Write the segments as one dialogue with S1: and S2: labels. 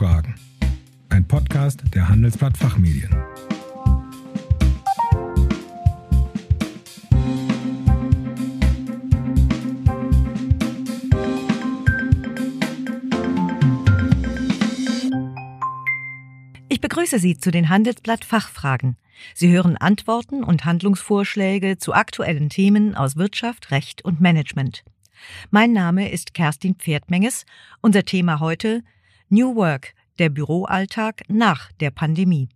S1: Fachfragen. Ein Podcast der Handelsblatt Fachmedien.
S2: Ich begrüße Sie zu den Handelsblatt Fachfragen. Sie hören Antworten und Handlungsvorschläge zu aktuellen Themen aus Wirtschaft, Recht und Management. Mein Name ist Kerstin Pferdmenges. Unser Thema heute New Work, der Büroalltag nach der Pandemie.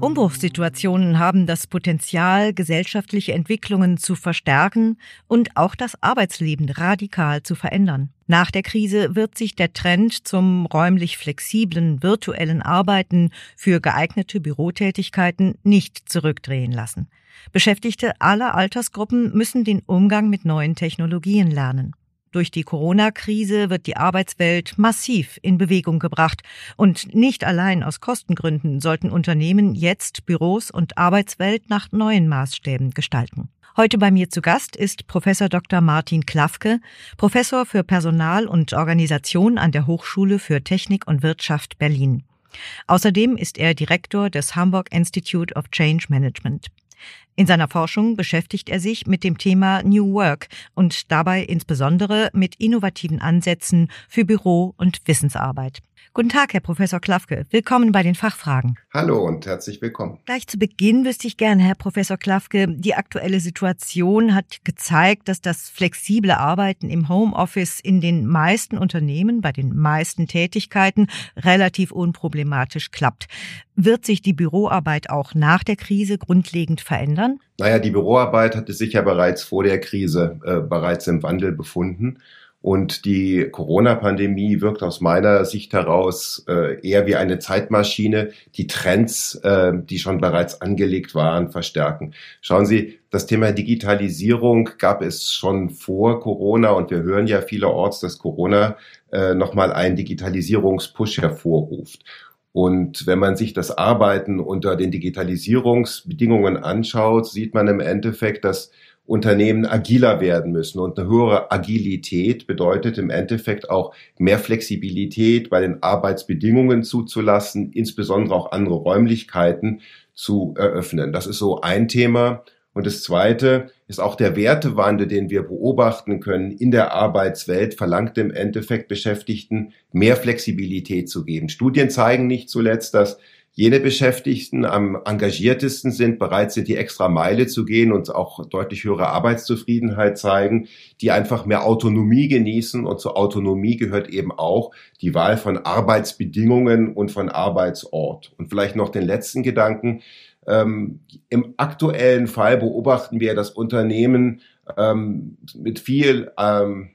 S2: Umbruchssituationen haben das Potenzial, gesellschaftliche Entwicklungen zu verstärken und auch das Arbeitsleben radikal zu verändern. Nach der Krise wird sich der Trend zum räumlich flexiblen, virtuellen Arbeiten für geeignete Bürotätigkeiten nicht zurückdrehen lassen. Beschäftigte aller Altersgruppen müssen den Umgang mit neuen Technologien lernen. Durch die Corona-Krise wird die Arbeitswelt massiv in Bewegung gebracht und nicht allein aus Kostengründen sollten Unternehmen jetzt Büros und Arbeitswelt nach neuen Maßstäben gestalten. Heute bei mir zu Gast ist Professor Dr. Martin Klafke, Professor für Personal und Organisation an der Hochschule für Technik und Wirtschaft Berlin. Außerdem ist er Direktor des Hamburg Institute of Change Management. In seiner Forschung beschäftigt er sich mit dem Thema New Work und dabei insbesondere mit innovativen Ansätzen für Büro- und Wissensarbeit. Guten Tag, Herr Professor Klafke. Willkommen bei den Fachfragen.
S3: Hallo und herzlich willkommen.
S2: Gleich zu Beginn wüsste ich gerne, Herr Professor Klafke, die aktuelle Situation hat gezeigt, dass das flexible Arbeiten im Homeoffice in den meisten Unternehmen, bei den meisten Tätigkeiten relativ unproblematisch klappt. Wird sich die Büroarbeit auch nach der Krise grundlegend verändern?
S3: Naja, die Büroarbeit hatte sich ja bereits vor der Krise äh, bereits im Wandel befunden. Und die Corona-Pandemie wirkt aus meiner Sicht heraus äh, eher wie eine Zeitmaschine, die Trends, äh, die schon bereits angelegt waren, verstärken. Schauen Sie, das Thema Digitalisierung gab es schon vor Corona und wir hören ja vielerorts, dass Corona äh, nochmal einen Digitalisierungspush hervorruft. Und wenn man sich das Arbeiten unter den Digitalisierungsbedingungen anschaut, sieht man im Endeffekt, dass Unternehmen agiler werden müssen. Und eine höhere Agilität bedeutet im Endeffekt auch mehr Flexibilität bei den Arbeitsbedingungen zuzulassen, insbesondere auch andere Räumlichkeiten zu eröffnen. Das ist so ein Thema. Und das Zweite ist auch der Wertewandel, den wir beobachten können in der Arbeitswelt, verlangt im Endeffekt Beschäftigten mehr Flexibilität zu geben. Studien zeigen nicht zuletzt, dass jene Beschäftigten am engagiertesten sind, bereit sind, die extra Meile zu gehen und auch deutlich höhere Arbeitszufriedenheit zeigen, die einfach mehr Autonomie genießen. Und zur Autonomie gehört eben auch die Wahl von Arbeitsbedingungen und von Arbeitsort. Und vielleicht noch den letzten Gedanken. Ähm, Im aktuellen Fall beobachten wir, dass Unternehmen ähm, mit viel ähm,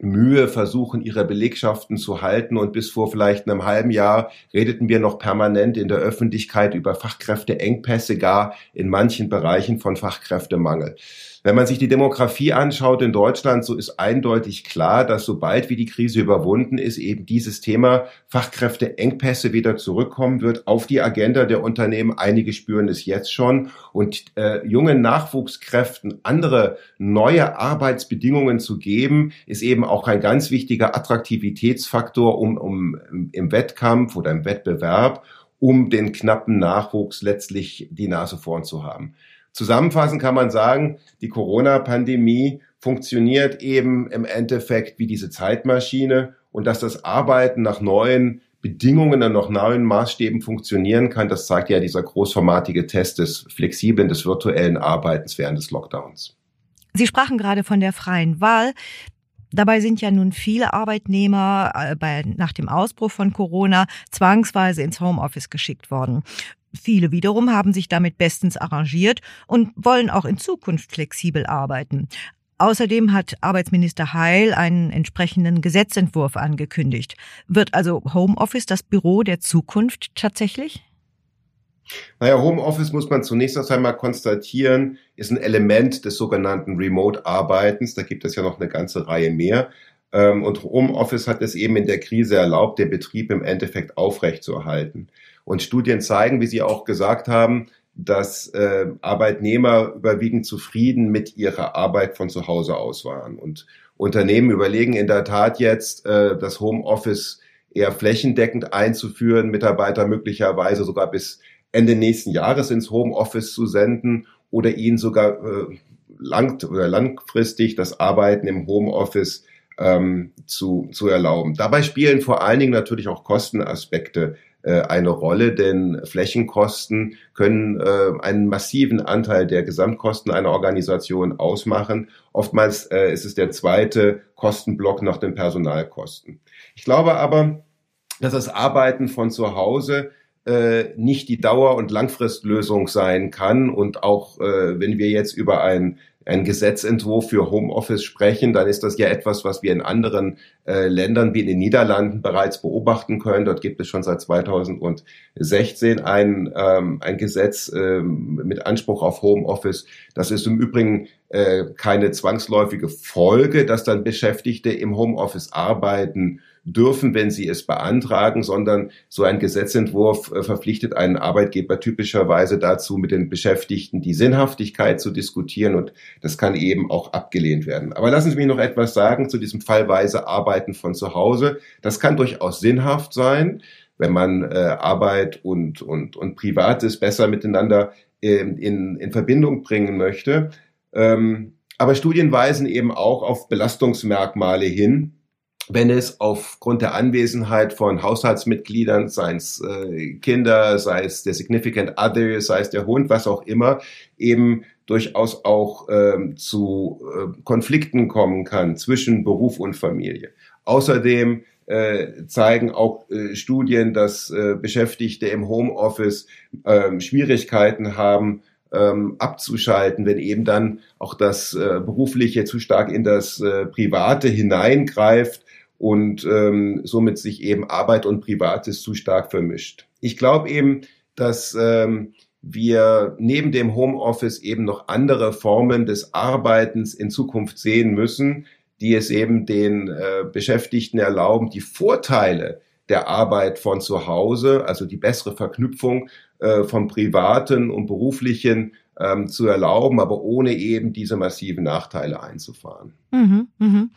S3: Mühe versuchen, ihre Belegschaften zu halten. Und bis vor vielleicht einem halben Jahr redeten wir noch permanent in der Öffentlichkeit über Fachkräfteengpässe, gar in manchen Bereichen von Fachkräftemangel. Wenn man sich die Demografie anschaut in Deutschland, so ist eindeutig klar, dass sobald wie die Krise überwunden ist, eben dieses Thema Fachkräfteengpässe wieder zurückkommen wird auf die Agenda der Unternehmen. Einige spüren es jetzt schon. Und äh, jungen Nachwuchskräften andere neue Arbeitsbedingungen zu geben, ist eben auch ein ganz wichtiger Attraktivitätsfaktor, um, um im Wettkampf oder im Wettbewerb um den knappen Nachwuchs letztlich die Nase vorn zu haben. Zusammenfassend kann man sagen, die Corona-Pandemie funktioniert eben im Endeffekt wie diese Zeitmaschine und dass das Arbeiten nach neuen Bedingungen und nach neuen Maßstäben funktionieren kann, das zeigt ja dieser großformatige Test des flexiblen, des virtuellen Arbeitens während des Lockdowns.
S2: Sie sprachen gerade von der freien Wahl. Dabei sind ja nun viele Arbeitnehmer äh, bei, nach dem Ausbruch von Corona zwangsweise ins Homeoffice geschickt worden. Viele wiederum haben sich damit bestens arrangiert und wollen auch in Zukunft flexibel arbeiten. Außerdem hat Arbeitsminister Heil einen entsprechenden Gesetzentwurf angekündigt. Wird also Homeoffice das Büro der Zukunft tatsächlich?
S3: Naja, Homeoffice muss man zunächst erst einmal konstatieren, ist ein Element des sogenannten Remote-Arbeitens. Da gibt es ja noch eine ganze Reihe mehr. Ähm, und Homeoffice hat es eben in der Krise erlaubt, den Betrieb im Endeffekt aufrechtzuerhalten. Und Studien zeigen, wie Sie auch gesagt haben, dass äh, Arbeitnehmer überwiegend zufrieden mit ihrer Arbeit von zu Hause aus waren. Und Unternehmen überlegen in der Tat jetzt, äh, das Homeoffice eher flächendeckend einzuführen, Mitarbeiter möglicherweise sogar bis Ende nächsten Jahres ins Homeoffice zu senden oder ihnen sogar äh, lang oder langfristig das Arbeiten im Homeoffice ähm, zu, zu erlauben. Dabei spielen vor allen Dingen natürlich auch Kostenaspekte äh, eine Rolle, denn Flächenkosten können äh, einen massiven Anteil der Gesamtkosten einer Organisation ausmachen. Oftmals äh, ist es der zweite Kostenblock nach den Personalkosten. Ich glaube aber, dass das Arbeiten von zu Hause äh, nicht die Dauer- und Langfristlösung sein kann. Und auch äh, wenn wir jetzt über ein einen Gesetzentwurf für Homeoffice sprechen, dann ist das ja etwas, was wir in anderen äh, Ländern wie in den Niederlanden bereits beobachten können. Dort gibt es schon seit 2016 ein, ähm, ein Gesetz ähm, mit Anspruch auf Homeoffice. Das ist im Übrigen äh, keine zwangsläufige Folge, dass dann Beschäftigte im Homeoffice arbeiten dürfen, wenn sie es beantragen, sondern so ein Gesetzentwurf äh, verpflichtet einen Arbeitgeber typischerweise dazu, mit den Beschäftigten die Sinnhaftigkeit zu diskutieren und das kann eben auch abgelehnt werden. Aber lassen Sie mich noch etwas sagen zu diesem fallweise Arbeiten von zu Hause. Das kann durchaus sinnhaft sein, wenn man äh, Arbeit und, und, und Privates besser miteinander in, in, in Verbindung bringen möchte. Ähm, aber Studien weisen eben auch auf Belastungsmerkmale hin, wenn es aufgrund der Anwesenheit von Haushaltsmitgliedern, sei es äh, Kinder, sei es der Significant Other, sei es der Hund, was auch immer, eben durchaus auch ähm, zu äh, Konflikten kommen kann zwischen Beruf und Familie. Außerdem äh, zeigen auch äh, Studien, dass äh, Beschäftigte im Homeoffice äh, Schwierigkeiten haben, ähm, abzuschalten, wenn eben dann auch das äh, Berufliche zu stark in das äh, Private hineingreift und ähm, somit sich eben Arbeit und Privates zu stark vermischt. Ich glaube eben, dass ähm, wir neben dem Homeoffice eben noch andere Formen des Arbeitens in Zukunft sehen müssen, die es eben den äh, Beschäftigten erlauben, die Vorteile der Arbeit von zu Hause, also die bessere Verknüpfung äh, vom privaten und beruflichen ähm, zu erlauben, aber ohne eben diese massiven Nachteile einzufahren.
S2: Mhm, mhm.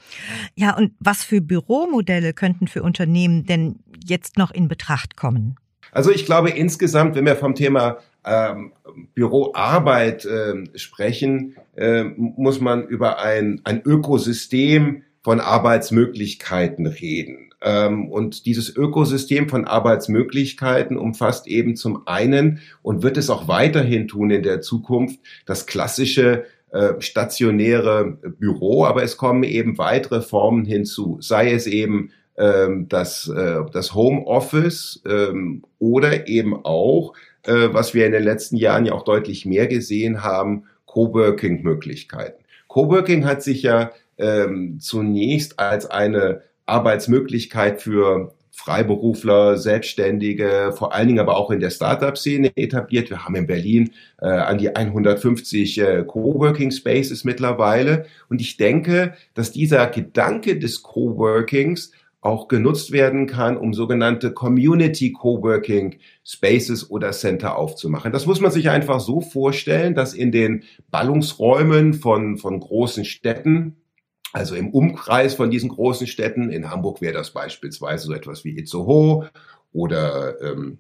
S2: Ja, und was für Büromodelle könnten für Unternehmen denn jetzt noch in Betracht kommen?
S3: Also ich glaube insgesamt, wenn wir vom Thema ähm, Büroarbeit äh, sprechen, äh, muss man über ein, ein Ökosystem von Arbeitsmöglichkeiten reden. Ähm, und dieses Ökosystem von Arbeitsmöglichkeiten umfasst eben zum einen und wird es auch weiterhin tun in der Zukunft das klassische äh, stationäre Büro, aber es kommen eben weitere Formen hinzu, sei es eben ähm, das, äh, das Homeoffice ähm, oder eben auch, äh, was wir in den letzten Jahren ja auch deutlich mehr gesehen haben, Coworking-Möglichkeiten. Coworking hat sich ja ähm, zunächst als eine Arbeitsmöglichkeit für Freiberufler, Selbstständige, vor allen Dingen aber auch in der Startup-Szene etabliert. Wir haben in Berlin äh, an die 150 äh, Coworking Spaces mittlerweile. Und ich denke, dass dieser Gedanke des Coworkings auch genutzt werden kann, um sogenannte Community Coworking Spaces oder Center aufzumachen. Das muss man sich einfach so vorstellen, dass in den Ballungsräumen von, von großen Städten also im Umkreis von diesen großen Städten, in Hamburg wäre das beispielsweise so etwas wie Itzehoe oder, ähm,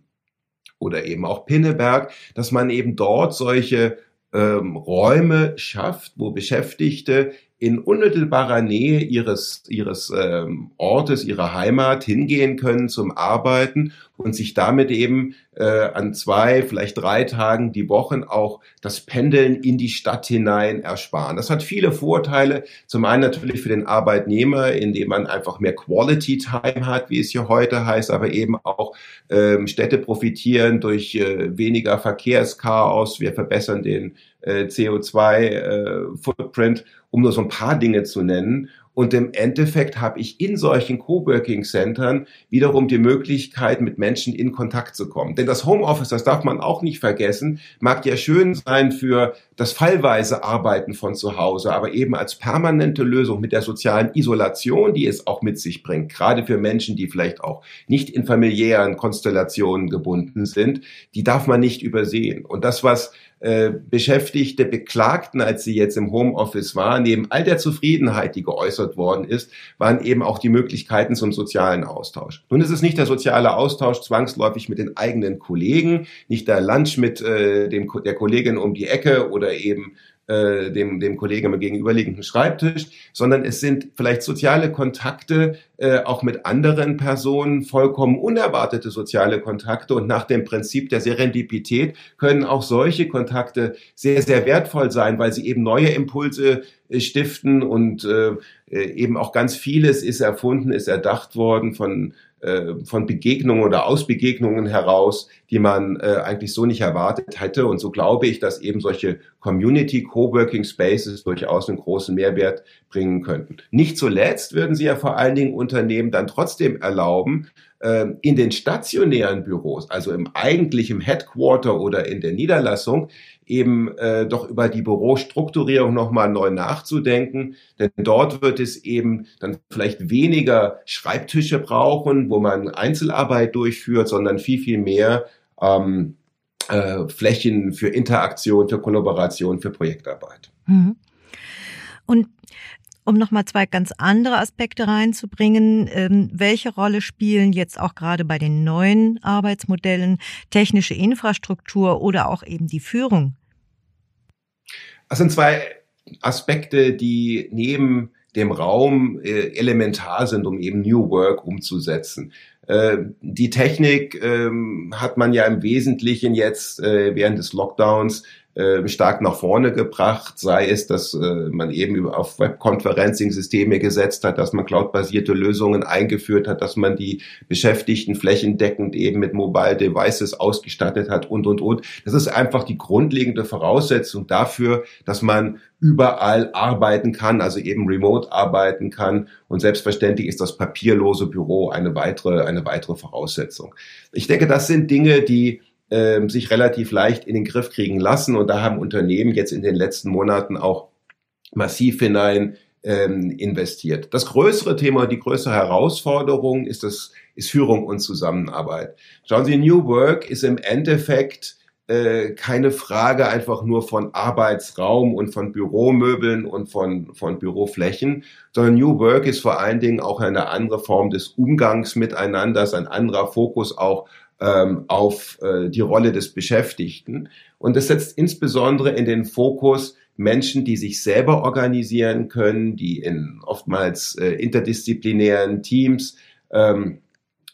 S3: oder eben auch Pinneberg, dass man eben dort solche ähm, Räume schafft, wo Beschäftigte in unmittelbarer Nähe ihres, ihres ähm, Ortes, ihrer Heimat hingehen können zum Arbeiten und sich damit eben äh, an zwei, vielleicht drei Tagen die Wochen auch das Pendeln in die Stadt hinein ersparen. Das hat viele Vorteile. Zum einen natürlich für den Arbeitnehmer, indem man einfach mehr Quality Time hat, wie es hier heute heißt, aber eben auch ähm, Städte profitieren durch äh, weniger Verkehrschaos. Wir verbessern den äh, CO2-Footprint, äh, um nur so ein paar Dinge zu nennen. Und im Endeffekt habe ich in solchen Coworking-Centern wiederum die Möglichkeit, mit Menschen in Kontakt zu kommen. Denn das Homeoffice, das darf man auch nicht vergessen, mag ja schön sein für das fallweise Arbeiten von zu Hause, aber eben als permanente Lösung mit der sozialen Isolation, die es auch mit sich bringt, gerade für Menschen, die vielleicht auch nicht in familiären Konstellationen gebunden sind, die darf man nicht übersehen. Und das, was äh, Beschäftigte beklagten, als sie jetzt im Homeoffice waren, neben all der Zufriedenheit, die geäußert worden ist, waren eben auch die Möglichkeiten zum sozialen Austausch. Nun ist es nicht der soziale Austausch zwangsläufig mit den eigenen Kollegen, nicht der Lunch mit äh, dem, der Kollegin um die Ecke oder eben äh, dem, dem Kollegen am gegenüberliegenden Schreibtisch, sondern es sind vielleicht soziale Kontakte äh, auch mit anderen Personen, vollkommen unerwartete soziale Kontakte. Und nach dem Prinzip der Serendipität können auch solche Kontakte sehr, sehr wertvoll sein, weil sie eben neue Impulse äh, stiften. Und äh, äh eben auch ganz vieles ist erfunden, ist erdacht worden von von Begegnungen oder aus Begegnungen heraus, die man äh, eigentlich so nicht erwartet hätte. Und so glaube ich, dass eben solche Community Coworking Spaces durchaus einen großen Mehrwert bringen könnten. Nicht zuletzt würden sie ja vor allen Dingen Unternehmen dann trotzdem erlauben, äh, in den stationären Büros, also im eigentlichen Headquarter oder in der Niederlassung, eben äh, doch über die Bürostrukturierung nochmal neu nachzudenken. Denn dort wird es eben dann vielleicht weniger Schreibtische brauchen, wo man Einzelarbeit durchführt, sondern viel, viel mehr ähm, äh, Flächen für Interaktion, für Kollaboration, für Projektarbeit. Mhm.
S2: Und um nochmal zwei ganz andere Aspekte reinzubringen, ähm, welche Rolle spielen jetzt auch gerade bei den neuen Arbeitsmodellen technische Infrastruktur oder auch eben die Führung
S3: das sind zwei Aspekte, die neben dem Raum äh, elementar sind, um eben New Work umzusetzen. Äh, die Technik ähm, hat man ja im Wesentlichen jetzt äh, während des Lockdowns äh, stark nach vorne gebracht, sei es, dass äh, man eben auf Webconferencing-Systeme gesetzt hat, dass man cloudbasierte Lösungen eingeführt hat, dass man die Beschäftigten flächendeckend eben mit Mobile Devices ausgestattet hat und, und, und. Das ist einfach die grundlegende Voraussetzung dafür, dass man überall arbeiten kann, also eben remote arbeiten kann. Und selbstverständlich ist das papierlose Büro eine weitere, eine weitere Voraussetzung. Ich denke, das sind Dinge, die ähm, sich relativ leicht in den Griff kriegen lassen. Und da haben Unternehmen jetzt in den letzten Monaten auch massiv hinein ähm, investiert. Das größere Thema, die größere Herausforderung ist das, ist Führung und Zusammenarbeit. Schauen Sie, New Work ist im Endeffekt äh, keine Frage einfach nur von Arbeitsraum und von Büromöbeln und von, von Büroflächen, sondern New Work ist vor allen Dingen auch eine andere Form des Umgangs miteinander, ein anderer Fokus auch ähm, auf äh, die Rolle des Beschäftigten. Und das setzt insbesondere in den Fokus Menschen, die sich selber organisieren können, die in oftmals äh, interdisziplinären Teams ähm,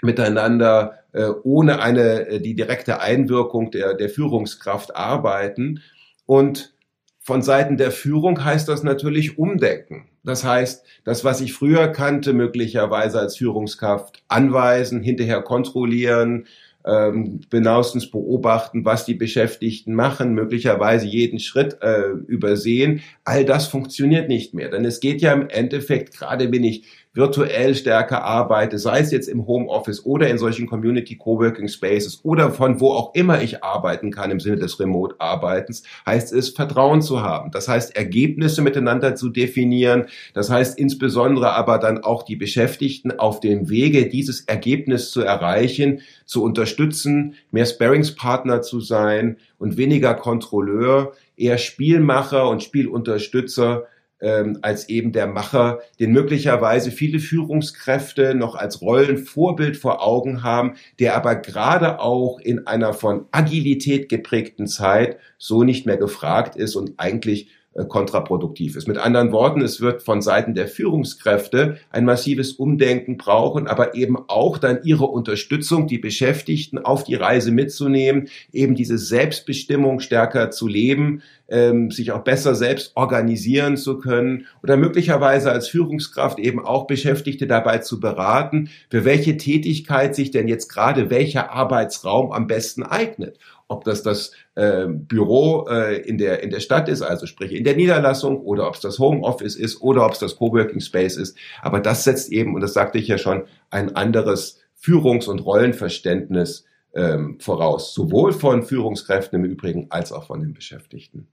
S3: miteinander äh, ohne eine äh, die direkte Einwirkung der, der Führungskraft arbeiten. Und von Seiten der Führung heißt das natürlich Umdenken. Das heißt, das, was ich früher kannte, möglicherweise als Führungskraft anweisen, hinterher kontrollieren, ähm, genauestens beobachten, was die Beschäftigten machen, möglicherweise jeden Schritt äh, übersehen. All das funktioniert nicht mehr. Denn es geht ja im Endeffekt, gerade wenn ich virtuell stärker arbeite, sei es jetzt im Homeoffice oder in solchen Community Coworking Spaces oder von wo auch immer ich arbeiten kann im Sinne des Remote-Arbeitens, heißt es, Vertrauen zu haben. Das heißt, Ergebnisse miteinander zu definieren. Das heißt insbesondere aber dann auch die Beschäftigten auf dem Wege, dieses Ergebnis zu erreichen, zu unterstützen, mehr Sparingspartner zu sein und weniger Kontrolleur, eher Spielmacher und Spielunterstützer ähm, als eben der Macher, den möglicherweise viele Führungskräfte noch als Rollenvorbild vor Augen haben, der aber gerade auch in einer von Agilität geprägten Zeit so nicht mehr gefragt ist und eigentlich kontraproduktiv ist. Mit anderen Worten, es wird von Seiten der Führungskräfte ein massives Umdenken brauchen, aber eben auch dann ihre Unterstützung, die Beschäftigten auf die Reise mitzunehmen, eben diese Selbstbestimmung stärker zu leben, ähm, sich auch besser selbst organisieren zu können oder möglicherweise als Führungskraft eben auch Beschäftigte dabei zu beraten, für welche Tätigkeit sich denn jetzt gerade welcher Arbeitsraum am besten eignet ob das das äh, Büro äh, in, der, in der Stadt ist, also sprich in der Niederlassung, oder ob es das Homeoffice ist, oder ob es das Coworking Space ist. Aber das setzt eben, und das sagte ich ja schon, ein anderes Führungs- und Rollenverständnis ähm, voraus, sowohl von Führungskräften im Übrigen als auch von den Beschäftigten.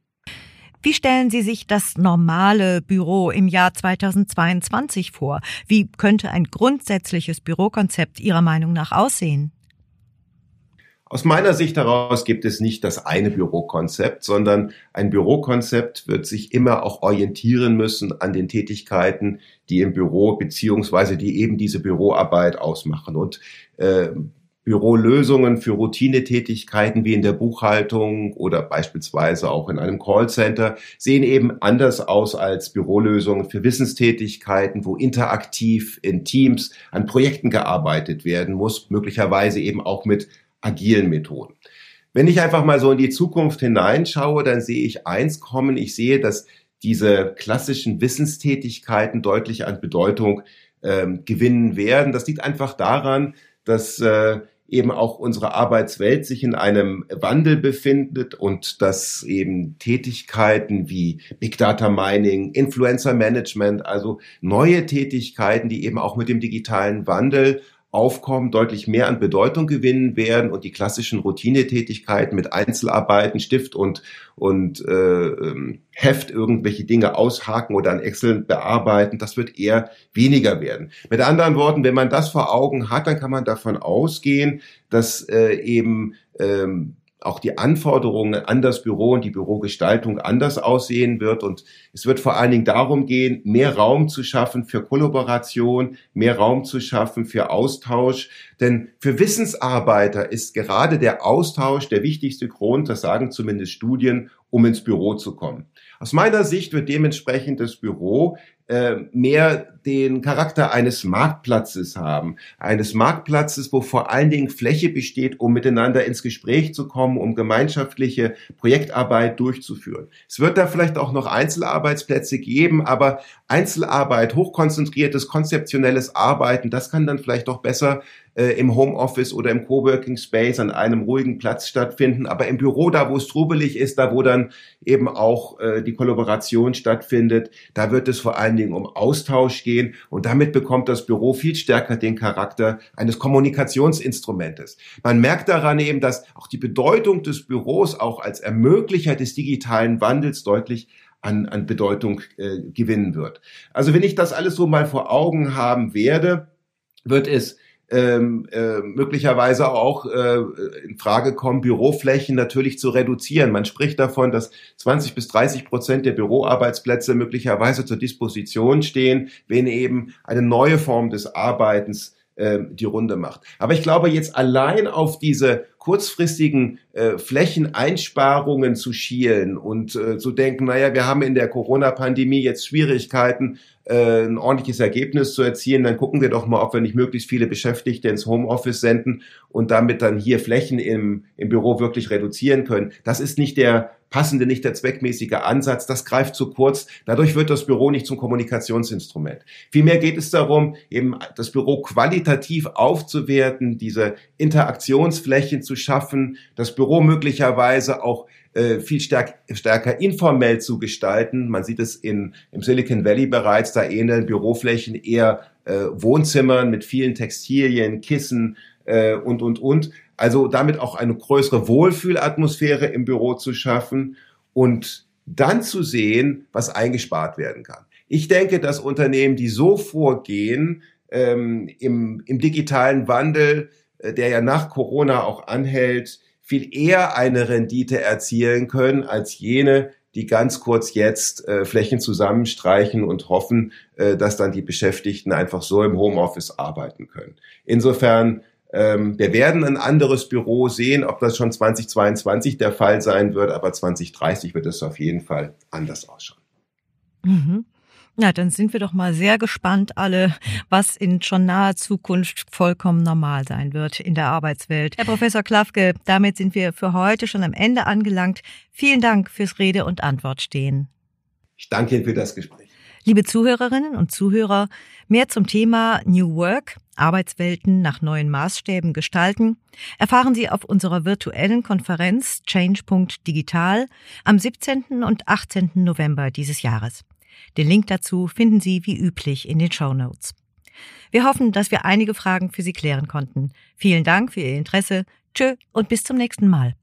S2: Wie stellen Sie sich das normale Büro im Jahr 2022 vor? Wie könnte ein grundsätzliches Bürokonzept Ihrer Meinung nach aussehen?
S3: Aus meiner Sicht heraus gibt es nicht das eine Bürokonzept, sondern ein Bürokonzept wird sich immer auch orientieren müssen an den Tätigkeiten, die im Büro beziehungsweise die eben diese Büroarbeit ausmachen. Und äh, Bürolösungen für Routinetätigkeiten wie in der Buchhaltung oder beispielsweise auch in einem Callcenter sehen eben anders aus als Bürolösungen für Wissenstätigkeiten, wo interaktiv in Teams an Projekten gearbeitet werden muss, möglicherweise eben auch mit agilen Methoden. Wenn ich einfach mal so in die Zukunft hineinschaue, dann sehe ich eins kommen. Ich sehe, dass diese klassischen Wissenstätigkeiten deutlich an Bedeutung ähm, gewinnen werden. Das liegt einfach daran, dass äh, eben auch unsere Arbeitswelt sich in einem Wandel befindet und dass eben Tätigkeiten wie Big Data Mining, Influencer Management, also neue Tätigkeiten, die eben auch mit dem digitalen Wandel Aufkommen deutlich mehr an Bedeutung gewinnen werden und die klassischen Routinetätigkeiten mit Einzelarbeiten, Stift und, und äh, ähm, Heft irgendwelche Dinge aushaken oder an Excel bearbeiten, das wird eher weniger werden. Mit anderen Worten, wenn man das vor Augen hat, dann kann man davon ausgehen, dass äh, eben ähm, auch die Anforderungen an das Büro und die Bürogestaltung anders aussehen wird. Und es wird vor allen Dingen darum gehen, mehr Raum zu schaffen für Kollaboration, mehr Raum zu schaffen für Austausch. Denn für Wissensarbeiter ist gerade der Austausch der wichtigste Grund, das sagen zumindest Studien, um ins Büro zu kommen. Aus meiner Sicht wird dementsprechend das Büro äh, mehr den Charakter eines Marktplatzes haben. Eines Marktplatzes, wo vor allen Dingen Fläche besteht, um miteinander ins Gespräch zu kommen, um gemeinschaftliche Projektarbeit durchzuführen. Es wird da vielleicht auch noch Einzelarbeitsplätze geben, aber Einzelarbeit, hochkonzentriertes, konzeptionelles Arbeiten, das kann dann vielleicht auch besser äh, im Homeoffice oder im Coworking Space an einem ruhigen Platz stattfinden. Aber im Büro, da wo es trubelig ist, da wo dann eben auch äh, die Kollaboration stattfindet, da wird es vor allen Dingen um Austausch gehen und damit bekommt das Büro viel stärker den Charakter eines Kommunikationsinstrumentes. Man merkt daran eben, dass auch die Bedeutung des Büros auch als Ermöglicher des digitalen Wandels deutlich an, an Bedeutung äh, gewinnen wird. Also wenn ich das alles so mal vor Augen haben werde, wird es ähm, äh, möglicherweise auch äh, in Frage kommen, Büroflächen natürlich zu reduzieren. Man spricht davon, dass 20 bis 30 Prozent der Büroarbeitsplätze möglicherweise zur Disposition stehen, wenn eben eine neue Form des Arbeitens äh, die Runde macht. Aber ich glaube, jetzt allein auf diese kurzfristigen äh, Flächeneinsparungen zu schielen und äh, zu denken, naja, wir haben in der Corona-Pandemie jetzt Schwierigkeiten, äh, ein ordentliches Ergebnis zu erzielen, dann gucken wir doch mal, ob wir nicht möglichst viele Beschäftigte ins Homeoffice senden und damit dann hier Flächen im, im Büro wirklich reduzieren können. Das ist nicht der passende, nicht der zweckmäßige Ansatz. Das greift zu kurz. Dadurch wird das Büro nicht zum Kommunikationsinstrument. Vielmehr geht es darum, eben das Büro qualitativ aufzuwerten, diese Interaktionsflächen zu schaffen, das Büro möglicherweise auch äh, viel stärk, stärker informell zu gestalten. Man sieht es in, im Silicon Valley bereits, da ähneln Büroflächen eher äh, Wohnzimmern mit vielen Textilien, Kissen äh, und, und, und. Also damit auch eine größere Wohlfühlatmosphäre im Büro zu schaffen und dann zu sehen, was eingespart werden kann. Ich denke, dass Unternehmen, die so vorgehen, ähm, im, im digitalen Wandel, der ja nach Corona auch anhält, viel eher eine Rendite erzielen können als jene, die ganz kurz jetzt äh, Flächen zusammenstreichen und hoffen, äh, dass dann die Beschäftigten einfach so im Homeoffice arbeiten können. Insofern, ähm, wir werden ein anderes Büro sehen, ob das schon 2022 der Fall sein wird, aber 2030 wird es auf jeden Fall anders ausschauen.
S2: Mhm. Na, dann sind wir doch mal sehr gespannt alle, was in schon naher Zukunft vollkommen normal sein wird in der Arbeitswelt. Herr Professor Klafke, damit sind wir für heute schon am Ende angelangt. Vielen Dank fürs Rede und Antwort stehen.
S3: Ich danke Ihnen für das Gespräch.
S2: Liebe Zuhörerinnen und Zuhörer, mehr zum Thema New Work, Arbeitswelten nach neuen Maßstäben gestalten, erfahren Sie auf unserer virtuellen Konferenz Change.digital am 17. und 18. November dieses Jahres. Den Link dazu finden Sie wie üblich in den Show Notes. Wir hoffen, dass wir einige Fragen für Sie klären konnten. Vielen Dank für Ihr Interesse. Tschö und bis zum nächsten Mal.